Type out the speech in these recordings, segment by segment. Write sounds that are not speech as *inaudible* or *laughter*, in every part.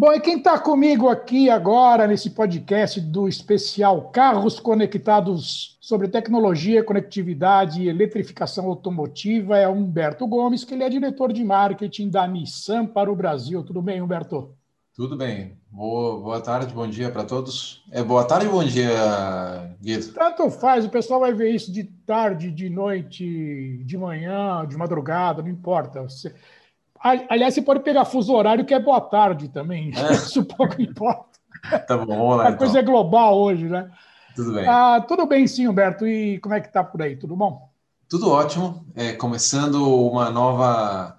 Bom, e quem está comigo aqui agora nesse podcast do especial Carros Conectados sobre tecnologia, conectividade e eletrificação automotiva é Humberto Gomes, que ele é diretor de marketing da Nissan para o Brasil. Tudo bem, Humberto? Tudo bem. Boa, boa tarde, bom dia para todos. É boa tarde ou bom dia, Guido? Tanto faz, o pessoal vai ver isso de tarde, de noite, de manhã, de madrugada, não importa. Você Aliás, você pode pegar fuso horário, que é boa tarde também. É. *laughs* Isso pouco importa. Tá bom, vamos lá. A então. coisa é global hoje, né? Tudo bem. Ah, tudo bem, sim, Humberto. E como é que tá por aí? Tudo bom? Tudo ótimo. É, começando uma nova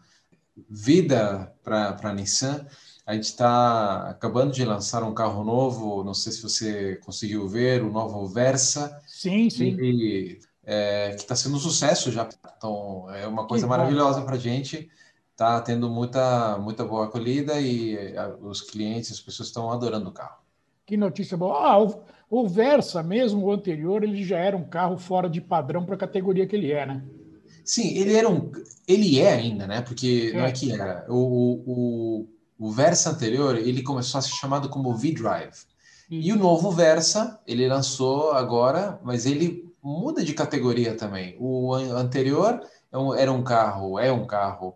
vida para a Nissan. A gente está acabando de lançar um carro novo, não sei se você conseguiu ver, o novo Versa. Sim, sim. E, é, que está sendo um sucesso já. Então, é uma coisa que maravilhosa para a gente está tendo muita, muita boa acolhida e os clientes, as pessoas estão adorando o carro. Que notícia boa. Ah, o, o Versa, mesmo o anterior, ele já era um carro fora de padrão para a categoria que ele é, né? Sim, ele era um. Ele é ainda, né? Porque é. não é que era. O, o, o Versa anterior, ele começou a ser chamado como V-Drive. E o novo Versa, ele lançou agora, mas ele muda de categoria também. O anterior é era um carro, é um carro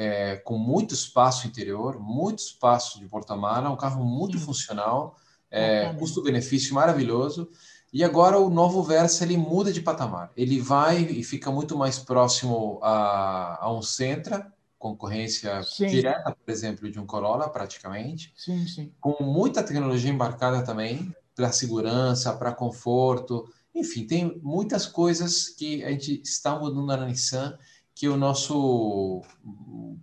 é, com muito espaço interior, muito espaço de porta-mala, um carro muito Sim. funcional, é, custo-benefício maravilhoso. E agora o novo Versa ele muda de patamar. Ele vai e fica muito mais próximo a, a um Sentra, concorrência sim. direta, por exemplo, de um Corolla, praticamente. Sim, sim. Com muita tecnologia embarcada também, para segurança, para conforto. Enfim, tem muitas coisas que a gente está mudando na Nissan que o nosso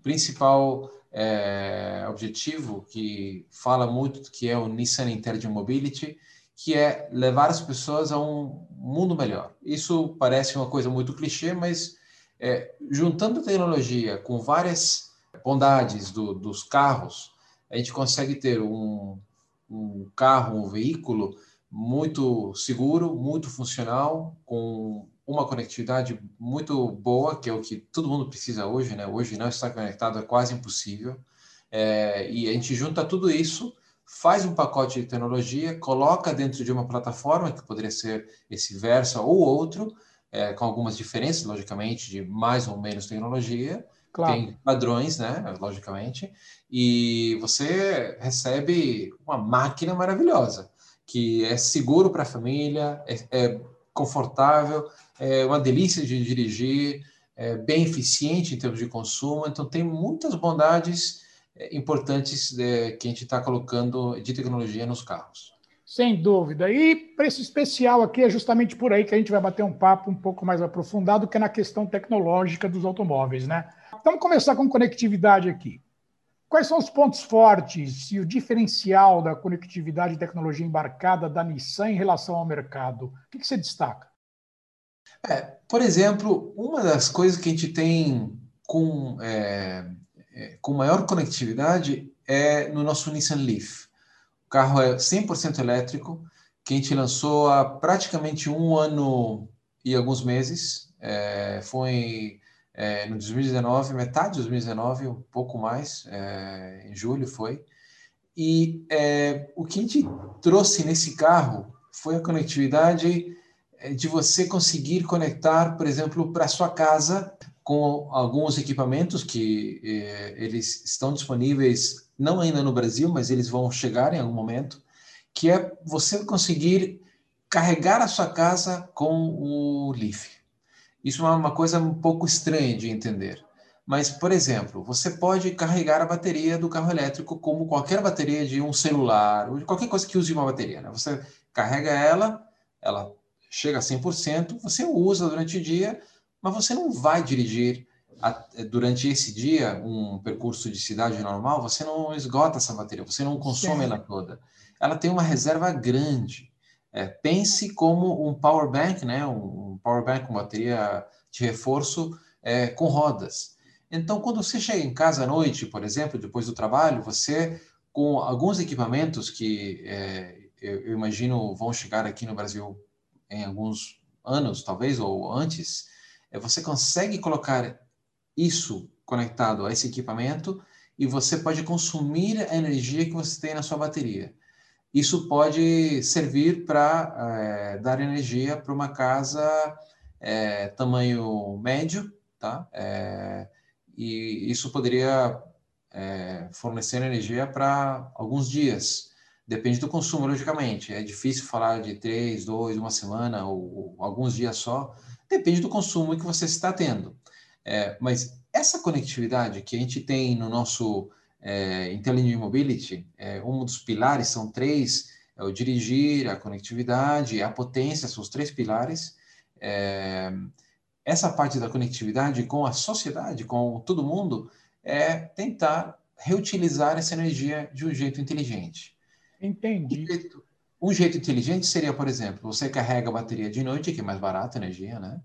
principal é, objetivo, que fala muito que é o Nissan Intelligent Mobility, que é levar as pessoas a um mundo melhor. Isso parece uma coisa muito clichê, mas é, juntando tecnologia com várias bondades do, dos carros, a gente consegue ter um, um carro, um veículo muito seguro, muito funcional, com uma conectividade muito boa, que é o que todo mundo precisa hoje, né? Hoje não estar conectado é quase impossível. É, e a gente junta tudo isso, faz um pacote de tecnologia, coloca dentro de uma plataforma, que poderia ser esse Versa ou outro, é, com algumas diferenças, logicamente, de mais ou menos tecnologia. Claro. Tem padrões, né? Logicamente. E você recebe uma máquina maravilhosa, que é seguro para a família, é, é confortável, é uma delícia de dirigir, é bem eficiente em termos de consumo, então tem muitas bondades é, importantes é, que a gente está colocando de tecnologia nos carros. Sem dúvida. E preço especial aqui é justamente por aí que a gente vai bater um papo um pouco mais aprofundado, que é na questão tecnológica dos automóveis, né? Então, vamos começar com conectividade aqui. Quais são os pontos fortes e o diferencial da conectividade e tecnologia embarcada da Nissan em relação ao mercado? O que, que você destaca? É, por exemplo, uma das coisas que a gente tem com, é, é, com maior conectividade é no nosso Nissan Leaf. O carro é 100% elétrico, que a gente lançou há praticamente um ano e alguns meses. É, foi é, no 2019, metade de 2019, um pouco mais, é, em julho foi. E é, o que a gente trouxe nesse carro foi a conectividade de você conseguir conectar, por exemplo, para sua casa com alguns equipamentos que é, eles estão disponíveis, não ainda no Brasil, mas eles vão chegar em algum momento, que é você conseguir carregar a sua casa com o Leaf. Isso é uma coisa um pouco estranha de entender. Mas, por exemplo, você pode carregar a bateria do carro elétrico como qualquer bateria de um celular, ou de qualquer coisa que use uma bateria. Né? Você carrega ela, ela chega a 100%, você usa durante o dia, mas você não vai dirigir durante esse dia, um percurso de cidade normal, você não esgota essa bateria, você não consome ela toda. Ela tem uma reserva grande. É, pense como um power bank, né? um power bank com bateria de reforço é, com rodas. Então, quando você chega em casa à noite, por exemplo, depois do trabalho, você, com alguns equipamentos que é, eu, eu imagino vão chegar aqui no Brasil em alguns anos, talvez, ou antes, é, você consegue colocar isso conectado a esse equipamento e você pode consumir a energia que você tem na sua bateria. Isso pode servir para é, dar energia para uma casa é, tamanho médio, tá? É, e isso poderia fornecer energia para alguns dias. Depende do consumo, logicamente. É difícil falar de três, dois, uma semana ou, ou alguns dias só. Depende do consumo que você está tendo. É, mas essa conectividade que a gente tem no nosso é, Intelligent Mobility, é, um dos pilares são três: é o dirigir, a conectividade, a potência, são os três pilares. É, essa parte da conectividade com a sociedade, com todo mundo, é tentar reutilizar essa energia de um jeito inteligente. Entendi. Um jeito, um jeito inteligente seria, por exemplo, você carrega a bateria de noite, que é mais barata a energia, né?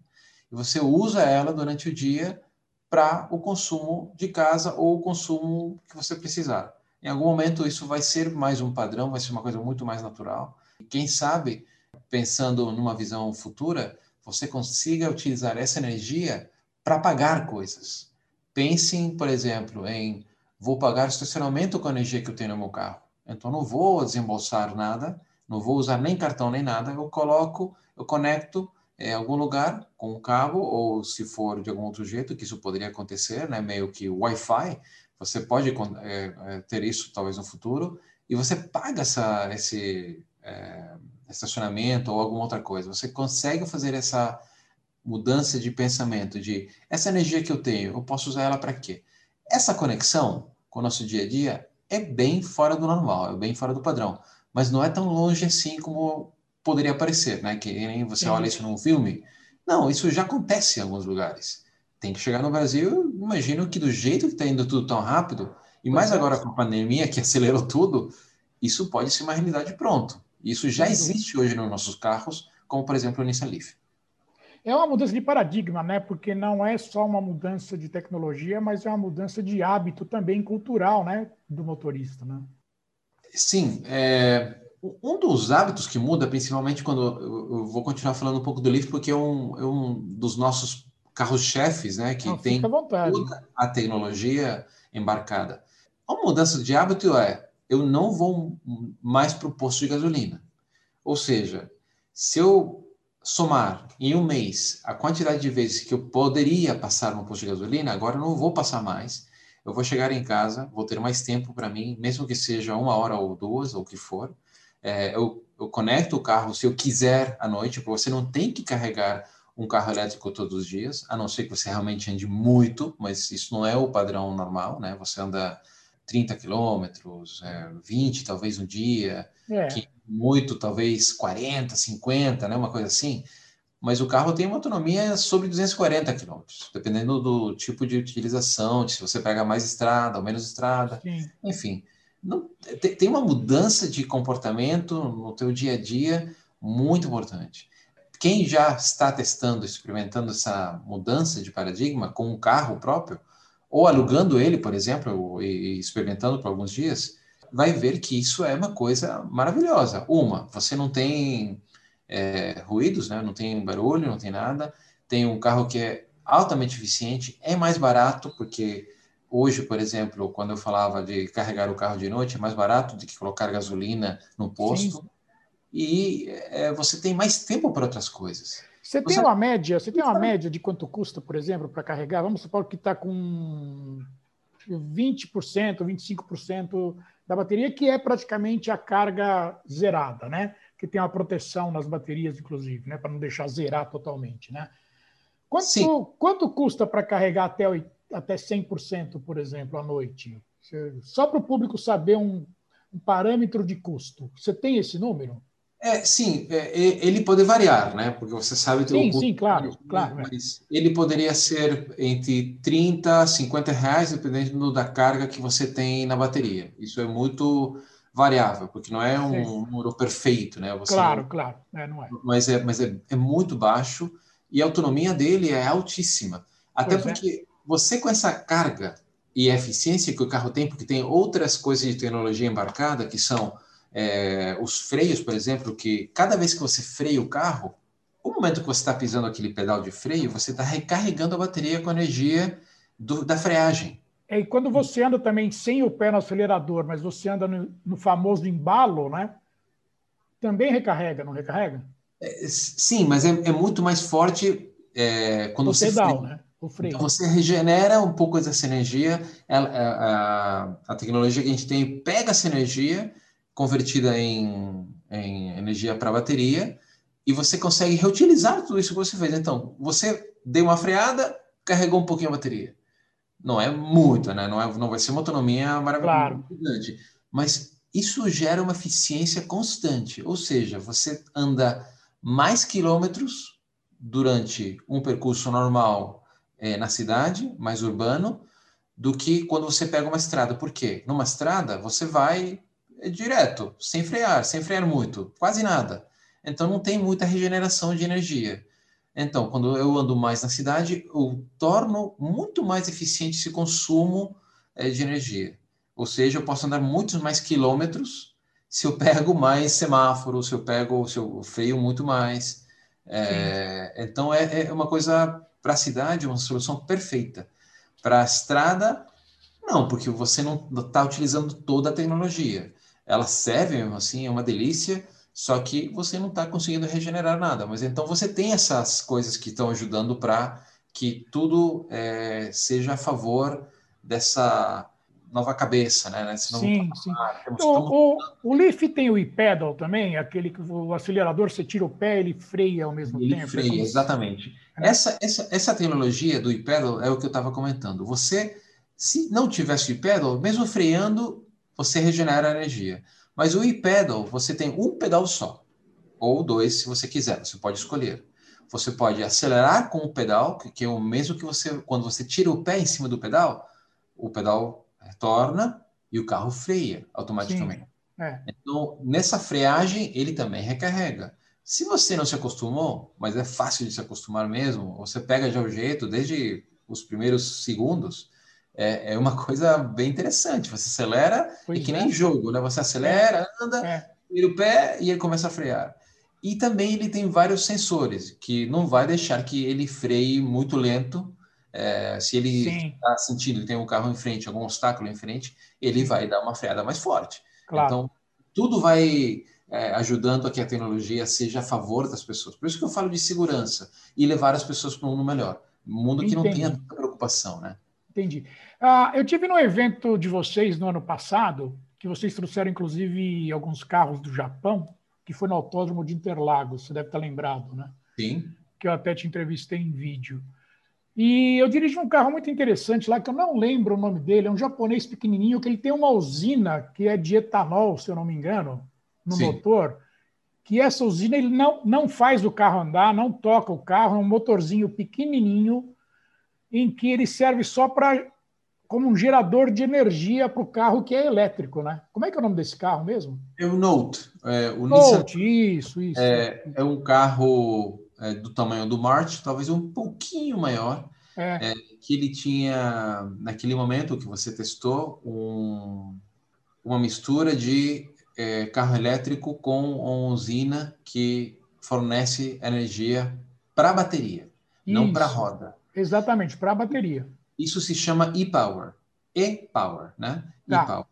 E você usa ela durante o dia para o consumo de casa ou o consumo que você precisar. Em algum momento isso vai ser mais um padrão, vai ser uma coisa muito mais natural. Quem sabe, pensando numa visão futura, você consiga utilizar essa energia para pagar coisas. Pensem, por exemplo, em vou pagar estacionamento com a energia que eu tenho no meu carro. Então não vou desembolsar nada, não vou usar nem cartão nem nada, eu coloco, eu conecto em é, algum lugar com um cabo ou se for de algum outro jeito, que isso poderia acontecer, né, meio que Wi-Fi, você pode é, ter isso talvez no futuro e você paga essa, esse é, estacionamento ou alguma outra coisa. Você consegue fazer essa mudança de pensamento de essa energia que eu tenho, eu posso usar ela para quê? Essa conexão com o nosso dia a dia é bem fora do normal, é bem fora do padrão, mas não é tão longe assim como poderia parecer, né? Que nem você Sim. olha isso num filme. Não, isso já acontece em alguns lugares. Tem que chegar no Brasil, imagino que do jeito que está indo tudo tão rápido, e mais agora com a pandemia que *laughs* acelerou tudo, isso pode ser uma realidade pronto. Isso já existe hoje nos nossos carros, como por exemplo o Nissan Leaf. É uma mudança de paradigma, né? Porque não é só uma mudança de tecnologia, mas é uma mudança de hábito também cultural, né, do motorista, né? Sim, é, um dos hábitos que muda, principalmente quando eu vou continuar falando um pouco do Leaf, porque é um, é um dos nossos carros-chefes, né, que não, tem toda a tecnologia embarcada. Uma mudança de hábito é eu não vou mais para o posto de gasolina. Ou seja, se eu somar em um mês a quantidade de vezes que eu poderia passar no posto de gasolina, agora eu não vou passar mais. Eu vou chegar em casa, vou ter mais tempo para mim, mesmo que seja uma hora ou duas, ou o que for. É, eu, eu conecto o carro se eu quiser à noite, porque você não tem que carregar um carro elétrico todos os dias, a não ser que você realmente ande muito, mas isso não é o padrão normal, né? Você anda 30 quilômetros, é, 20 talvez um dia, é. muito talvez 40, 50, né, uma coisa assim. Mas o carro tem uma autonomia sobre 240 quilômetros, dependendo do tipo de utilização, se você pega mais estrada ou menos estrada, Sim. enfim. Não, tem uma mudança de comportamento no teu dia a dia muito importante. Quem já está testando, experimentando essa mudança de paradigma com um carro próprio, ou alugando ele, por exemplo, e experimentando por alguns dias, vai ver que isso é uma coisa maravilhosa. Uma, você não tem é, ruídos, né? não tem barulho, não tem nada. Tem um carro que é altamente eficiente, é mais barato, porque hoje, por exemplo, quando eu falava de carregar o carro de noite, é mais barato do que colocar gasolina no posto. Sim. E é, você tem mais tempo para outras coisas. Você tem uma média, você tem uma média de quanto custa, por exemplo, para carregar? Vamos supor que está com 20%, 25% da bateria, que é praticamente a carga zerada, né? Que tem uma proteção nas baterias, inclusive, né? Para não deixar zerar totalmente, né? Quanto, quanto custa para carregar até, até 100%, por exemplo, à noite? Só para o público saber um, um parâmetro de custo. Você tem esse número? É, sim, é, ele pode variar, né? Porque você sabe... Sim, custo, sim, claro, claro. É. Mas ele poderia ser entre 30 50 reais, dependendo da carga que você tem na bateria. Isso é muito variável, porque não é um sim. número perfeito, né? Você claro, não... claro, é, não é. Mas, é, mas é, é muito baixo e a autonomia dele é altíssima. Até pois é. porque você com essa carga e eficiência que o carro tem, porque tem outras coisas de tecnologia embarcada, que são é, os freios, por exemplo, que cada vez que você freia o carro, o momento que você está pisando aquele pedal de freio, você está recarregando a bateria com a energia do, da freagem. É, e quando você anda também sem o pé no acelerador, mas você anda no, no famoso embalo, né? Também recarrega, não recarrega? É, sim, mas é, é, muito mais forte é, quando o você pedal, freia. né? O freio. Então você regenera um pouco dessa energia. A, a, a, tecnologia que a gente tem pega essa energia convertida em, em energia para bateria e você consegue reutilizar tudo isso que você fez. Então, você deu uma freada, carregou um pouquinho a bateria. Não é muito, né? Não, é, não vai ser uma autonomia maravilhosa, claro. mas isso gera uma eficiência constante. Ou seja, você anda mais quilômetros durante um percurso normal é, na cidade, mais urbano, do que quando você pega uma estrada. Por quê? Numa estrada, você vai direto, sem frear, sem frear muito, quase nada. Então não tem muita regeneração de energia. Então, quando eu ando mais na cidade, eu torno muito mais eficiente esse consumo é, de energia. Ou seja, eu posso andar muitos mais quilômetros se eu pego mais semáforos, se eu pego, se eu freio muito mais. É, então é, é, uma coisa para a cidade, uma solução perfeita. Para a estrada, não, porque você não está utilizando toda a tecnologia ela serve mesmo assim, é uma delícia, só que você não está conseguindo regenerar nada. Mas então você tem essas coisas que estão ajudando para que tudo é, seja a favor dessa nova cabeça, né? Senão, sim, sim. o, o, o, Leaf tem o e-pedal também, aquele que o acelerador você tira o pé ele freia ao mesmo ele tempo. É freia, é exatamente. É. Essa, essa, essa tecnologia do e-pedal é o que eu estava comentando. Você, se não tivesse o e-pedal, mesmo freando, você regenera energia. Mas o e-pedal, você tem um pedal só, ou dois, se você quiser, você pode escolher. Você pode acelerar com o pedal, que é o mesmo que você, quando você tira o pé em cima do pedal, o pedal retorna e o carro freia automaticamente. É. Então, nessa freagem, ele também recarrega. Se você não se acostumou, mas é fácil de se acostumar mesmo, você pega já o jeito desde os primeiros segundos, é, é uma coisa bem interessante. Você acelera, pois é que nem é. jogo, né? Você acelera, anda, é. vira o pé e ele começa a frear. E também ele tem vários sensores, que não vai deixar que ele freie muito lento. É, se ele está sentindo que tem um carro em frente, algum obstáculo em frente, ele vai dar uma freada mais forte. Claro. Então, tudo vai é, ajudando a que a tecnologia seja a favor das pessoas. Por isso que eu falo de segurança e levar as pessoas para um mundo melhor. Um mundo que Entendi. não tenha tanta preocupação, né? Entendi. Ah, eu tive no evento de vocês no ano passado, que vocês trouxeram inclusive alguns carros do Japão, que foi no Autódromo de Interlagos, você deve estar lembrado, né? Sim. Que eu até te entrevistei em vídeo. E eu dirigi um carro muito interessante lá, que eu não lembro o nome dele, é um japonês pequenininho, que ele tem uma usina que é de etanol, se eu não me engano, no Sim. motor, que essa usina ele não, não faz o carro andar, não toca o carro, é um motorzinho pequenininho, em que ele serve só para como um gerador de energia para o carro que é elétrico, né? Como é que é o nome desse carro mesmo? É o Note. É, o Note, Nissan, isso, isso. É, é um carro é, do tamanho do March, talvez um pouquinho maior, é. é. que ele tinha, naquele momento que você testou, um, uma mistura de é, carro elétrico com uma usina que fornece energia para a bateria, isso. não para a roda. Exatamente, para a bateria. Isso se chama e-power. E-power, né? Tá. E-power.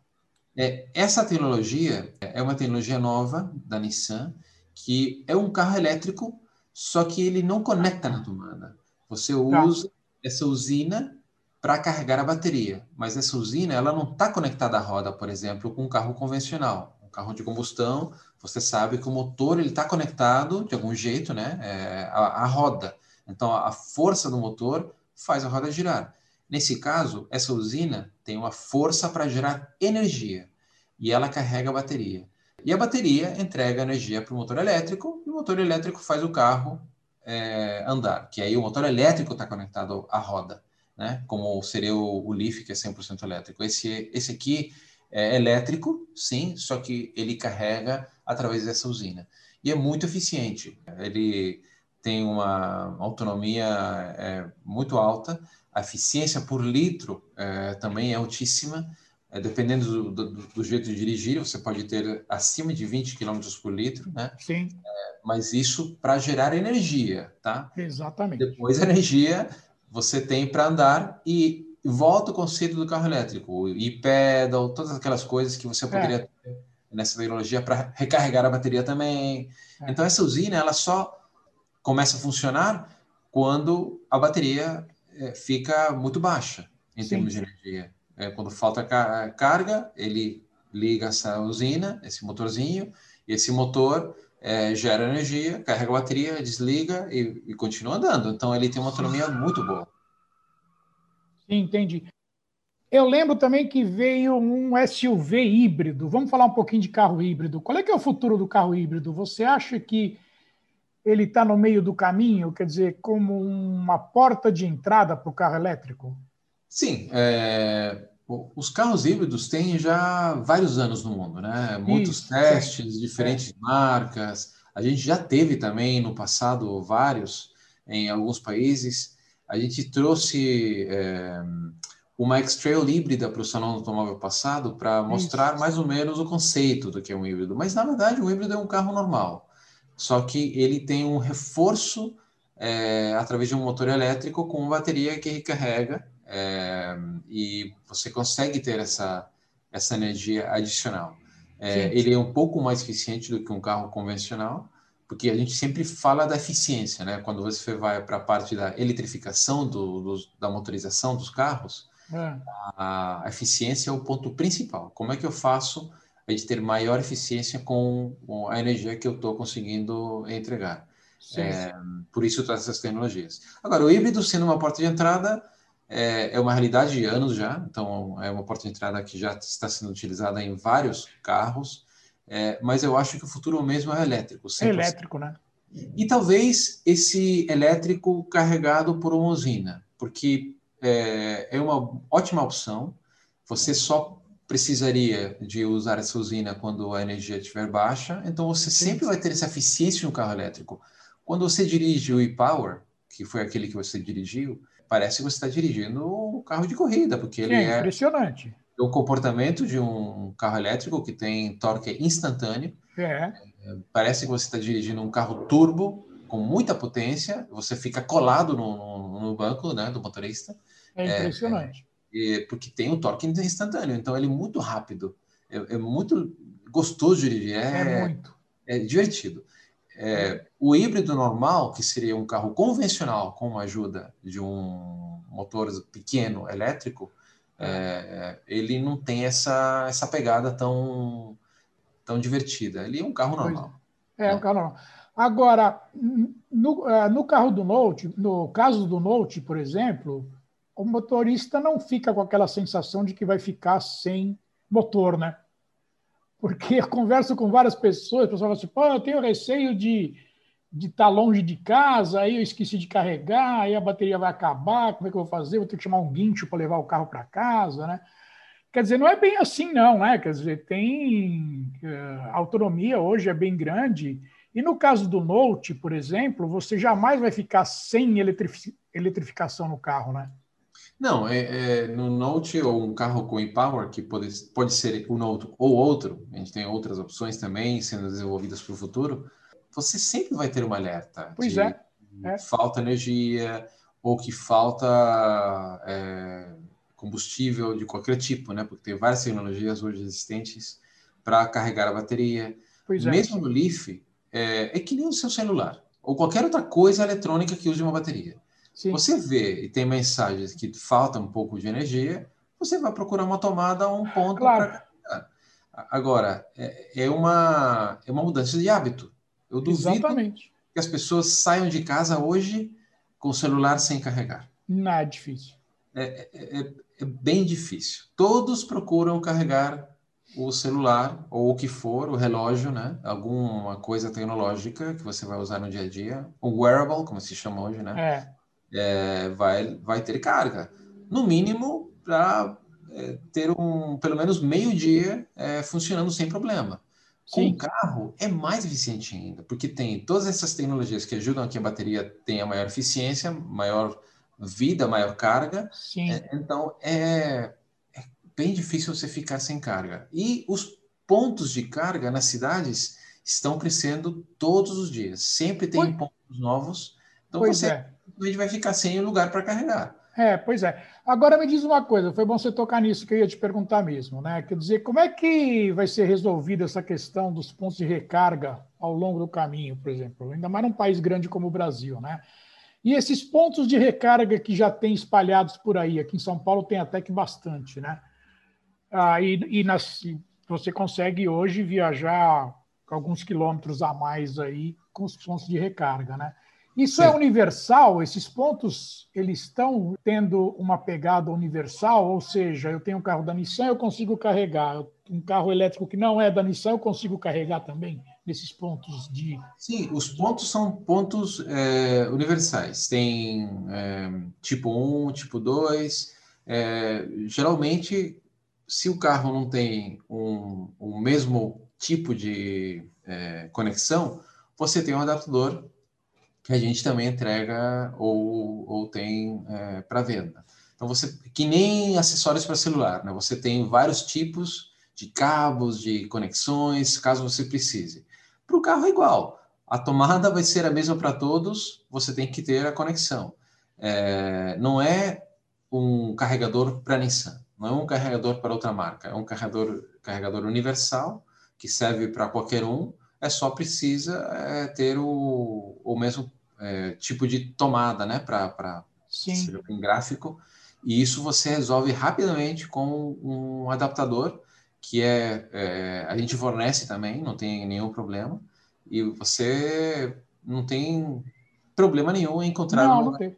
É, essa tecnologia é uma tecnologia nova da Nissan, que é um carro elétrico, só que ele não conecta na tomada. Você tá. usa tá. essa usina para carregar a bateria, mas essa usina ela não está conectada à roda, por exemplo, com um carro convencional. Um carro de combustão, você sabe que o motor ele está conectado de algum jeito, né, é, à, à roda. Então, a força do motor faz a roda girar. Nesse caso, essa usina tem uma força para gerar energia e ela carrega a bateria. E a bateria entrega energia para o motor elétrico e o motor elétrico faz o carro é, andar, que aí o motor elétrico está conectado à roda, né? Como seria o, o Leaf, que é 100% elétrico. Esse, esse aqui é elétrico, sim, só que ele carrega através dessa usina. E é muito eficiente. Ele tem uma autonomia é, muito alta, a eficiência por litro é, também é altíssima. É, dependendo do, do, do, jeito de dirigir, você pode ter acima de 20 km por litro, né? Sim. É, mas isso para gerar energia, tá? Exatamente. Depois a energia você tem para andar e volta o conceito do carro elétrico, e pedal, todas aquelas coisas que você poderia é. ter nessa tecnologia para recarregar a bateria também. É. Então essa usina ela só começa a funcionar quando a bateria é, fica muito baixa em Sim. termos de energia. É, quando falta carga, ele liga essa usina, esse motorzinho, e esse motor é, gera energia, carrega a bateria, desliga e, e, continua andando. Então ele tem uma autonomia muito boa. Sim, entendi. Eu lembro também que veio um SUV híbrido. Vamos falar um pouquinho de carro híbrido. Qual é que é o futuro do carro híbrido? Você acha que ele está no meio do caminho, quer dizer, como uma porta de entrada para o carro elétrico? Sim, é, os carros híbridos têm já vários anos no mundo, né? Muitos Isso, testes, diferentes é. marcas. A gente já teve também no passado vários em alguns países. A gente trouxe é, uma X-Trail híbrida para o salão do automóvel passado para mostrar mais ou menos o conceito do que é um híbrido. Mas na verdade, um híbrido é um carro normal, só que ele tem um reforço é, através de um motor elétrico com uma bateria que recarrega é, e você consegue ter essa, essa energia adicional. É, ele é um pouco mais eficiente do que um carro convencional, porque a gente sempre fala da eficiência, né? Quando você vai para a parte da eletrificação do, do, da motorização dos carros, é. a, a, eficiência é o ponto principal. Como é que eu faço a gente ter maior eficiência com, a energia que eu estou conseguindo entregar? É, por isso todas essas tecnologias. Agora, o híbrido sendo uma porta de entrada, é, é uma realidade de anos já, então é uma porta de entrada que já está sendo utilizada em vários carros, é, mas eu acho que o futuro mesmo é elétrico. 100%. É elétrico, né? E talvez esse elétrico carregado por uma usina, porque é, é uma ótima opção. Você só precisaria de usar essa usina quando a energia estiver baixa, então você sempre vai ter essa eficiência no carro elétrico. Quando você dirige o e-Power, que foi aquele que você dirigiu, parece que você está dirigindo um carro de corrida, porque ele é impressionante. É o comportamento de um carro elétrico que tem torque instantâneo. É. Parece que você está dirigindo um carro turbo com muita potência. Você fica colado no, no, no banco, né, do motorista. É impressionante. É, é, porque tem o torque instantâneo, então ele é muito rápido. É, é muito gostoso de dirigir. É, é muito. É divertido. É, o híbrido normal, que seria um carro convencional com a ajuda de um motor pequeno elétrico, é, ele não tem essa, essa pegada tão, tão divertida. Ele é um carro normal. É, é um carro normal. Agora, no, é, no carro do Note, no caso do Note, por exemplo, o motorista não fica com aquela sensação de que vai ficar sem motor, né? Porque eu converso com várias pessoas, o pessoal fala assim, pô, eu tenho receio de de estar tá longe de casa, aí eu esqueci de carregar, aí a bateria vai acabar, como é que eu vou fazer? Vou ter que chamar um guincho para levar o carro para casa, né? Quer dizer, não é bem assim, não, né? Quer dizer, tem uh, autonomia hoje é bem grande. E no caso do Note, por exemplo, você jamais vai ficar sem eletrific eletrificação no carro, né? Não, é, é, no Note ou um carro com e-Power, que pode, pode ser o Note ou outro, a gente tem outras opções também sendo desenvolvidas para o futuro, você sempre vai ter uma alerta. Pois de, é. é. Falta energia ou que falta é, combustível de qualquer tipo, né? Porque tem várias tecnologias hoje existentes para carregar a bateria. Pois é. Mesmo no Leaf, é, é que nem o seu celular ou qualquer outra coisa eletrônica que use uma bateria. Sim. Você vê e tem mensagens que falta um pouco de energia, você vai procurar uma tomada a um ponto claro. para Agora, é, é, uma, é uma mudança de hábito. Eu duvido Exatamente. que as pessoas saiam de casa hoje com o celular sem carregar. Não é difícil. É, é, é, é bem difícil. Todos procuram carregar o celular ou o que for, o relógio, né? Alguma coisa tecnológica que você vai usar no dia a dia, um wearable, como se chama hoje, né? É. É, vai, vai ter carga. No mínimo, para é, ter um, pelo menos meio dia é, funcionando sem problema. Com o carro é mais eficiente ainda, porque tem todas essas tecnologias que ajudam a que a bateria tenha maior eficiência, maior vida, maior carga. É, então é, é bem difícil você ficar sem carga. E os pontos de carga nas cidades estão crescendo todos os dias. Sempre tem pois, pontos novos. Então pois você é. Vai ficar sem lugar para carregar. É, pois é. Agora me diz uma coisa, foi bom você tocar nisso que eu ia te perguntar mesmo, né? Quer dizer, como é que vai ser resolvida essa questão dos pontos de recarga ao longo do caminho, por exemplo, ainda mais num país grande como o Brasil, né? E esses pontos de recarga que já tem espalhados por aí, aqui em São Paulo tem até que bastante, né? Ah, e, e nas, você consegue hoje viajar alguns quilômetros a mais aí com os pontos de recarga, né? Isso é Sim. é universal? Esses pontos eles estão tendo uma pegada universal? Ou seja, eu tenho um carro da Nissan, eu consigo carregar. Um carro elétrico que não é da Nissan, eu consigo carregar também nesses pontos de. Sim, os pontos são pontos é, universais. Tem é, tipo 1, tipo 2. É, geralmente, se o carro não tem um, o mesmo tipo de é, conexão, você tem um adaptador que a gente também entrega ou, ou tem é, para venda. Então você que nem acessórios para celular, né? Você tem vários tipos de cabos, de conexões, caso você precise. Para o carro é igual. A tomada vai ser a mesma para todos. Você tem que ter a conexão. É, não é um carregador para Nissan, não é um carregador para outra marca. É um carregador carregador universal que serve para qualquer um é só precisa é, ter o, o mesmo é, tipo de tomada, né, para um gráfico, e isso você resolve rapidamente com um adaptador que é, é, a gente fornece também, não tem nenhum problema, e você não tem problema nenhum em encontrar não, não tem.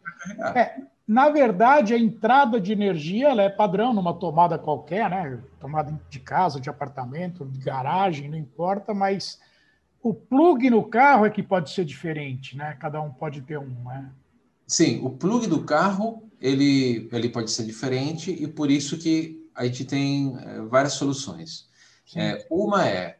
É, na verdade, a entrada de energia ela é padrão numa tomada qualquer, né? Tomada de casa, de apartamento, de garagem, não importa, mas o plug no carro é que pode ser diferente, né? Cada um pode ter um, né? Sim, o plug do carro ele, ele pode ser diferente e por isso que a gente tem é, várias soluções. É, uma é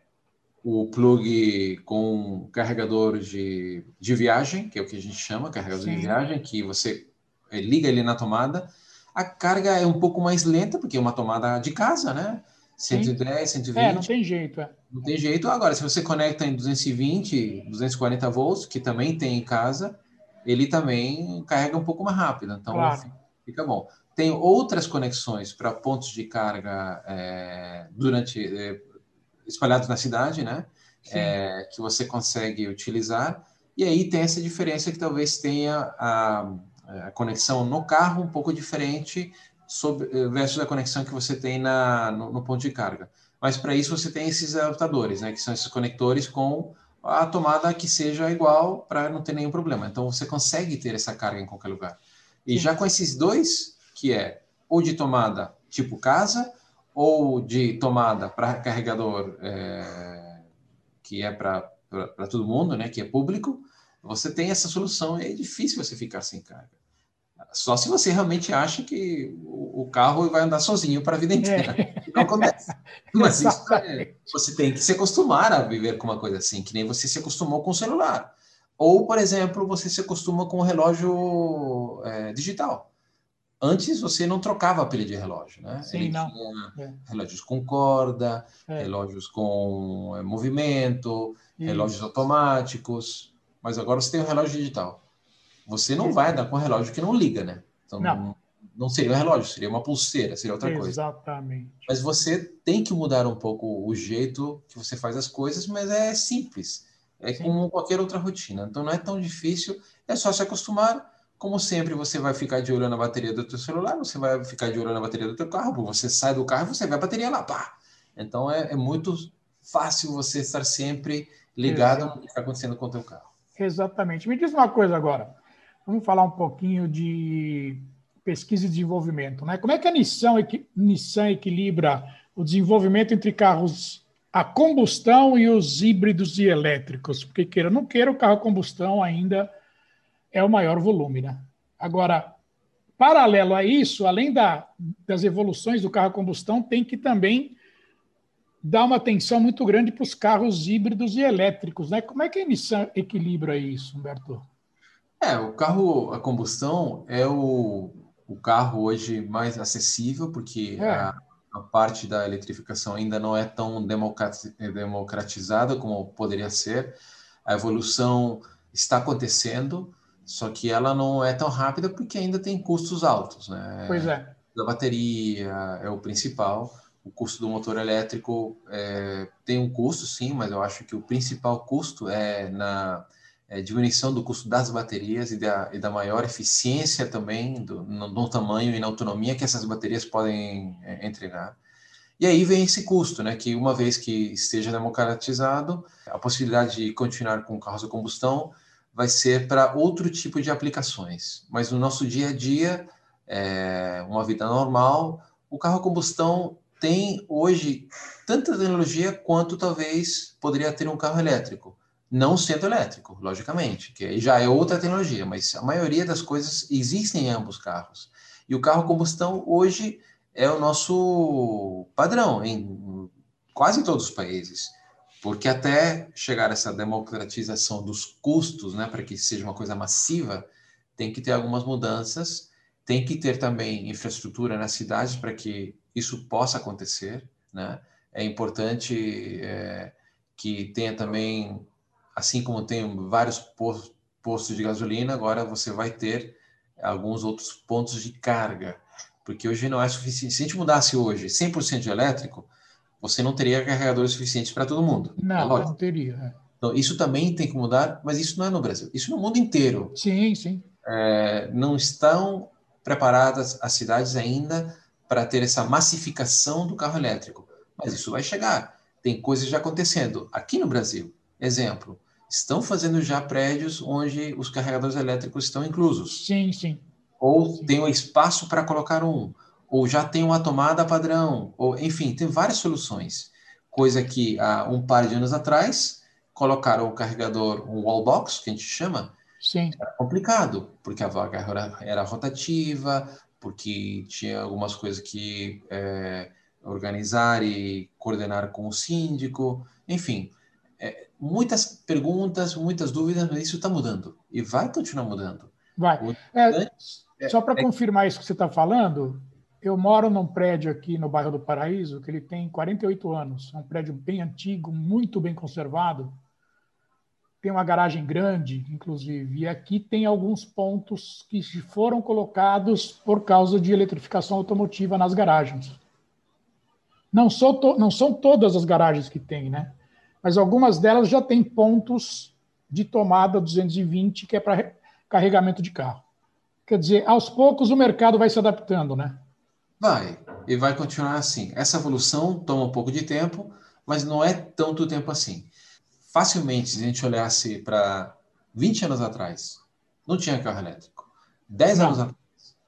o plug com carregador de, de viagem, que é o que a gente chama, carregador Sim. de viagem, que você é, liga ele na tomada. A carga é um pouco mais lenta, porque é uma tomada de casa, né? 110, 120. É, não tem jeito, é. Não tem jeito. Agora, se você conecta em 220, 240 volts, que também tem em casa, ele também carrega um pouco mais rápido. Então, claro. fica bom. Tem outras conexões para pontos de carga é, durante é, espalhados na cidade, né? É, que você consegue utilizar. E aí tem essa diferença que talvez tenha a, a conexão no carro um pouco diferente sobre, eh, versus a conexão que você tem na, no, no ponto de carga. Mas para isso você tem esses adaptadores, né, que são esses conectores com a tomada que seja igual para não ter nenhum problema. Então você consegue ter essa carga em qualquer lugar. E já com esses dois, que é ou de tomada tipo casa, ou de tomada para carregador é, que é para todo mundo, né, que é público, você tem essa solução e é difícil você ficar sem carga. Só se você realmente acha que o, carro vai andar sozinho para a vida inteira. É. Não acontece. *laughs* Mas isso é, você tem que se acostumar a viver com uma coisa assim, que nem você se acostumou com o celular. Ou, por exemplo, você se acostuma com o relógio é, digital. Antes você não trocava a pilha de relógio, né? Sim, Ele não. tinha é. relógios com corda, é. relógios com é, movimento, Isso. relógios automáticos. Mas agora você tem o relógio digital. Você não vai andar com um relógio que não liga, né? Então, não. não seria um relógio, seria uma pulseira, seria outra coisa. Exatamente. Mas você tem que mudar um pouco o jeito que você faz as coisas, mas é simples. É Sim. como qualquer outra rotina. Então não é tão difícil, é só se acostumar. Como sempre, você vai ficar de olho na bateria do teu celular, você vai ficar de olho na bateria do teu carro, você sai do carro e você vê a bateria lá, pá! Então é, é muito fácil você estar sempre ligado no que está acontecendo com o teu carro. Exatamente. Me diz uma coisa agora. Vamos falar um pouquinho de pesquisa e desenvolvimento. Né? Como é que a Nissan, Nissan equilibra o desenvolvimento entre carros a combustão e os híbridos e elétricos, porque queira ou não queira, o carro a combustão ainda é o maior volume, né? Agora, paralelo a isso, além da, das evoluções do carro a combustão, tem que também dar uma atenção muito grande para os carros híbridos e elétricos, né? Como é que a Nissan equilibra isso, Humberto? É, o carro a combustão é o, o carro hoje mais acessível, porque é. a, a, parte da eletrificação ainda não é tão democratizada como poderia ser. A evolução está acontecendo, só que ela não é tão rápida porque ainda tem custos altos, né? Pois é. Da bateria é o principal. O custo do motor elétrico é, tem um custo, sim, mas eu acho que o principal custo é na é, diminuição do custo das baterias e da, e da maior eficiência também do, no, no, tamanho e na autonomia que essas baterias podem é, entregar. E aí vem esse custo, né, que uma vez que esteja democratizado, a possibilidade de continuar com carros a combustão vai ser para outro tipo de aplicações. Mas no nosso dia a dia, é, uma vida normal, o carro a combustão tem hoje tanta tecnologia quanto talvez poderia ter um carro elétrico. Não sendo elétrico, logicamente, que já é outra tecnologia, mas a maioria das coisas existem em ambos carros. E o carro combustão hoje é o nosso padrão em quase todos os países. Porque até chegar essa democratização dos custos, né, para que seja uma coisa massiva, tem que ter algumas mudanças, tem que ter também infraestrutura nas cidades para que isso possa acontecer, né? É importante é, que tenha também, assim como tem vários postos de gasolina, agora você vai ter alguns outros pontos de carga, porque hoje não é suficiente. Se a gente mudasse hoje 100% de elétrico, você não teria carregadores suficientes para todo mundo. Não, é não teria. É. Então, isso também tem que mudar, mas isso não é no Brasil, isso no mundo inteiro. Sim, sim. É, não estão preparadas as cidades ainda para ter essa massificação do carro elétrico, mas isso vai chegar. Tem coisas já acontecendo. Aqui no Brasil, exemplo, estão fazendo já prédios onde os carregadores elétricos estão inclusos. Sim, sim. Ou sim. tem o espaço para colocar um ou já tem uma tomada padrão, ou enfim, tem várias soluções. Coisa que há um par de anos atrás colocaram o carregador, um wall box, que a gente chama, Sim. era complicado, porque a vaga era, era rotativa, porque tinha algumas coisas que é, organizar e coordenar com o síndico, enfim, muitas perguntas, muitas dúvidas, mas isso está mudando e vai continuar mudando. Vai. É, é, só para é confirmar isso que você está falando, eu moro num prédio aqui no bairro do Paraíso que ele tem 48 anos. É um prédio bem antigo, muito bem conservado. Tem uma garagem grande, inclusive. E aqui tem alguns pontos que foram colocados por causa de eletrificação automotiva nas garagens. Não, sou não são todas as garagens que tem, né? Mas algumas delas já têm pontos de tomada 220, que é para carregamento de carro. Quer dizer, aos poucos o mercado vai se adaptando, né? Vai, e vai continuar assim. Essa evolução toma um pouco de tempo, mas não é tanto tempo assim. Facilmente, se a gente olhasse para 20 anos atrás, não tinha carro elétrico. 10 anos atrás,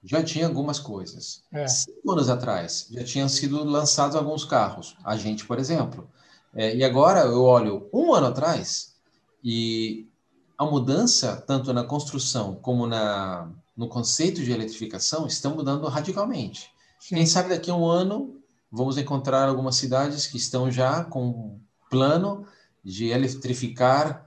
já tinha algumas coisas. É. Cinco anos atrás, já tinham sido lançados alguns carros. A gente, por exemplo. É, e agora eu olho um ano atrás e a mudança, tanto na construção como na, no conceito de eletrificação, estão mudando radicalmente. Sim. Quem sabe daqui a um ano vamos encontrar algumas cidades que estão já com plano de eletrificar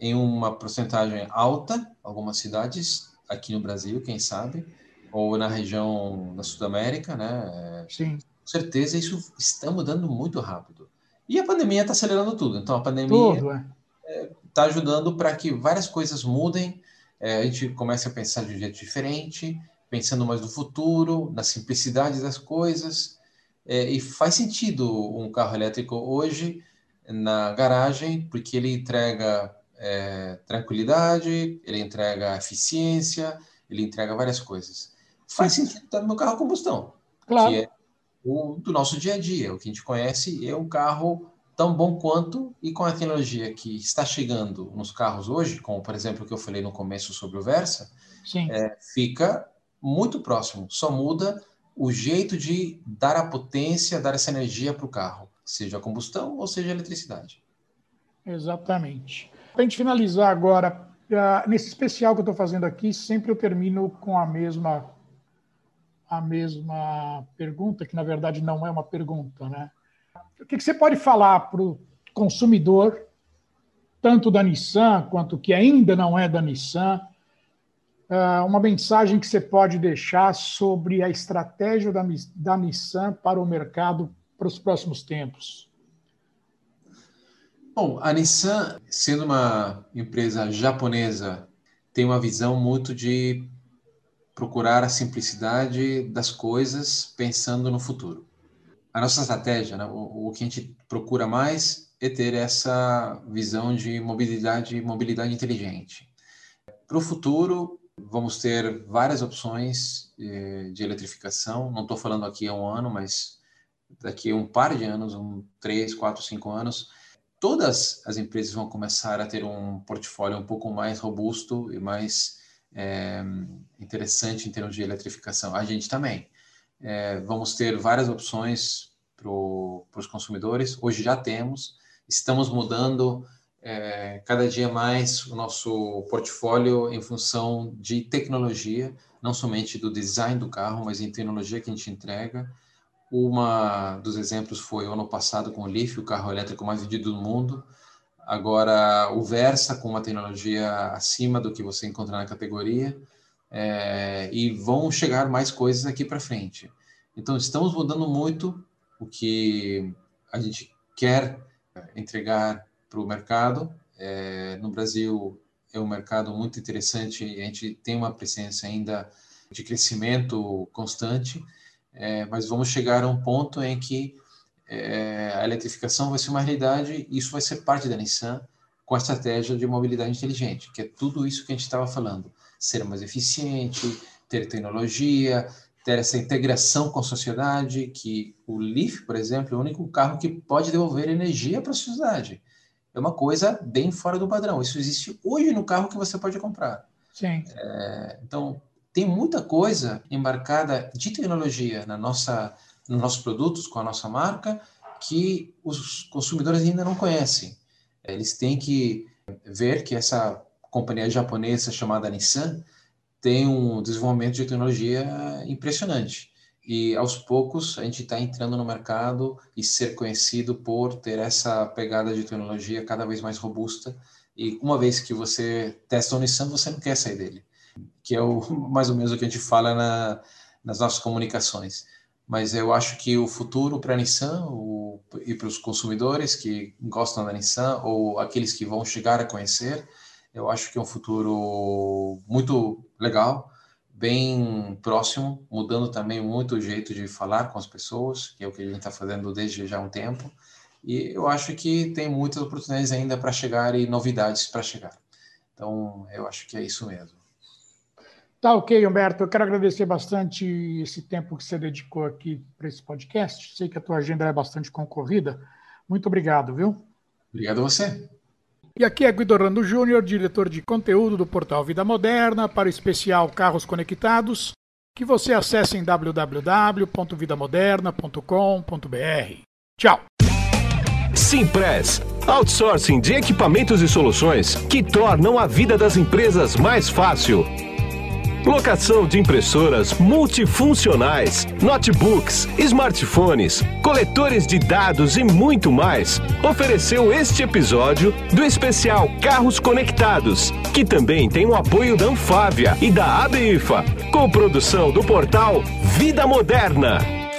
em uma porcentagem alta, algumas cidades aqui no Brasil, quem sabe, ou na região da Sudamérica, né? Sim. Com certeza isso está mudando muito rápido. E a pandemia está acelerando tudo. Então a pandemia está é. é, ajudando para que várias coisas mudem. É, a gente comece a pensar de um jeito diferente pensando mais no futuro, na simplicidade das coisas. É, e faz sentido um carro elétrico hoje na garagem, porque ele entrega é, tranquilidade, ele entrega eficiência, ele entrega várias coisas. Faz sentido estar no carro combustão, claro. que é o do nosso dia a dia, o que a gente conhece é um carro tão bom quanto e com a tecnologia que está chegando nos carros hoje, como por exemplo o que eu falei no começo sobre o Versa, é, fica muito próximo, só muda o jeito de dar a potência, dar essa energia para o carro, seja a combustão ou seja a eletricidade. Exatamente. Para a gente finalizar agora, uh, nesse especial que eu estou fazendo aqui, sempre eu termino com a mesma a mesma pergunta, que na verdade não é uma pergunta, né? O que, você pode falar para o consumidor, tanto da Nissan quanto que ainda não é da Nissan, uh, uma mensagem que você pode deixar sobre a estratégia da Nissan para o mercado para os próximos tempos? Bom, a Nissan, sendo uma empresa japonesa, tem uma visão muito de procurar a simplicidade das coisas pensando no futuro. A nossa estratégia, né, o, o, que a gente procura mais é ter essa visão de mobilidade, mobilidade inteligente. Para o futuro, vamos ter várias opções eh, de eletrificação. Não estou falando aqui há um ano, mas daqui a um par de anos, um três, quatro, cinco anos, todas as empresas vão começar a ter um portfólio um pouco mais robusto e mais é, interessante em termos de eletrificação. A gente também. É, vamos ter várias opções para os consumidores. Hoje já temos. Estamos mudando é, cada dia mais o nosso portfólio em função de tecnologia, não somente do design do carro, mas em tecnologia que a gente entrega. Uma dos exemplos foi o ano passado com o Leaf, o carro elétrico mais vendido do mundo. Agora, o Versa, com uma tecnologia acima do que você encontra na categoria, é, e vão chegar mais coisas aqui para frente. Então, estamos mudando muito o que a gente quer entregar para o mercado. É, no Brasil, é um mercado muito interessante a gente tem uma presença ainda de crescimento constante, é, mas vamos chegar a um ponto em que é, a eletrificação vai ser uma realidade e isso vai ser parte da Nissan com a estratégia de mobilidade inteligente, que é tudo isso que a gente estava falando. Ser mais eficiente, ter tecnologia, ter essa integração com a sociedade, que o Leaf, por exemplo, é o único carro que pode devolver energia para a sociedade. É uma coisa bem fora do padrão. Isso existe hoje no carro que você pode comprar. Sim. É, então, tem muita coisa embarcada de tecnologia na nossa nos nossos produtos, com a nossa marca, que os consumidores ainda não conhecem. Eles têm que ver que essa companhia japonesa chamada Nissan tem um desenvolvimento de tecnologia impressionante. E aos poucos a gente está entrando no mercado e ser conhecido por ter essa pegada de tecnologia cada vez mais robusta. E uma vez que você testa o Nissan, você não quer sair dele, que é o, *laughs* mais ou menos o que a gente fala na, nas nossas comunicações mas eu acho que o futuro para a Nissan o, e para os consumidores que gostam da Nissan ou aqueles que vão chegar a conhecer, eu acho que é um futuro muito legal, bem próximo, mudando também muito o jeito de falar com as pessoas, que é o que a gente está fazendo desde já um tempo. E eu acho que tem muitas oportunidades ainda para chegar e novidades para chegar. Então, eu acho que é isso mesmo. Tá ok, Humberto. Eu quero agradecer bastante esse tempo que você dedicou aqui para esse podcast. Sei que a tua agenda é bastante concorrida. Muito obrigado, viu? Obrigado a você. E aqui é Guido Orlando Júnior, diretor de conteúdo do portal Vida Moderna, para o especial Carros Conectados, que você acesse em www.vidamoderna.com.br. Tchau! Simpress, outsourcing de equipamentos e soluções que tornam a vida das empresas mais fácil. Locação de impressoras multifuncionais, notebooks, smartphones, coletores de dados e muito mais. Ofereceu este episódio do especial Carros Conectados, que também tem o apoio da Anfávia e da ABIFA, com produção do portal Vida Moderna.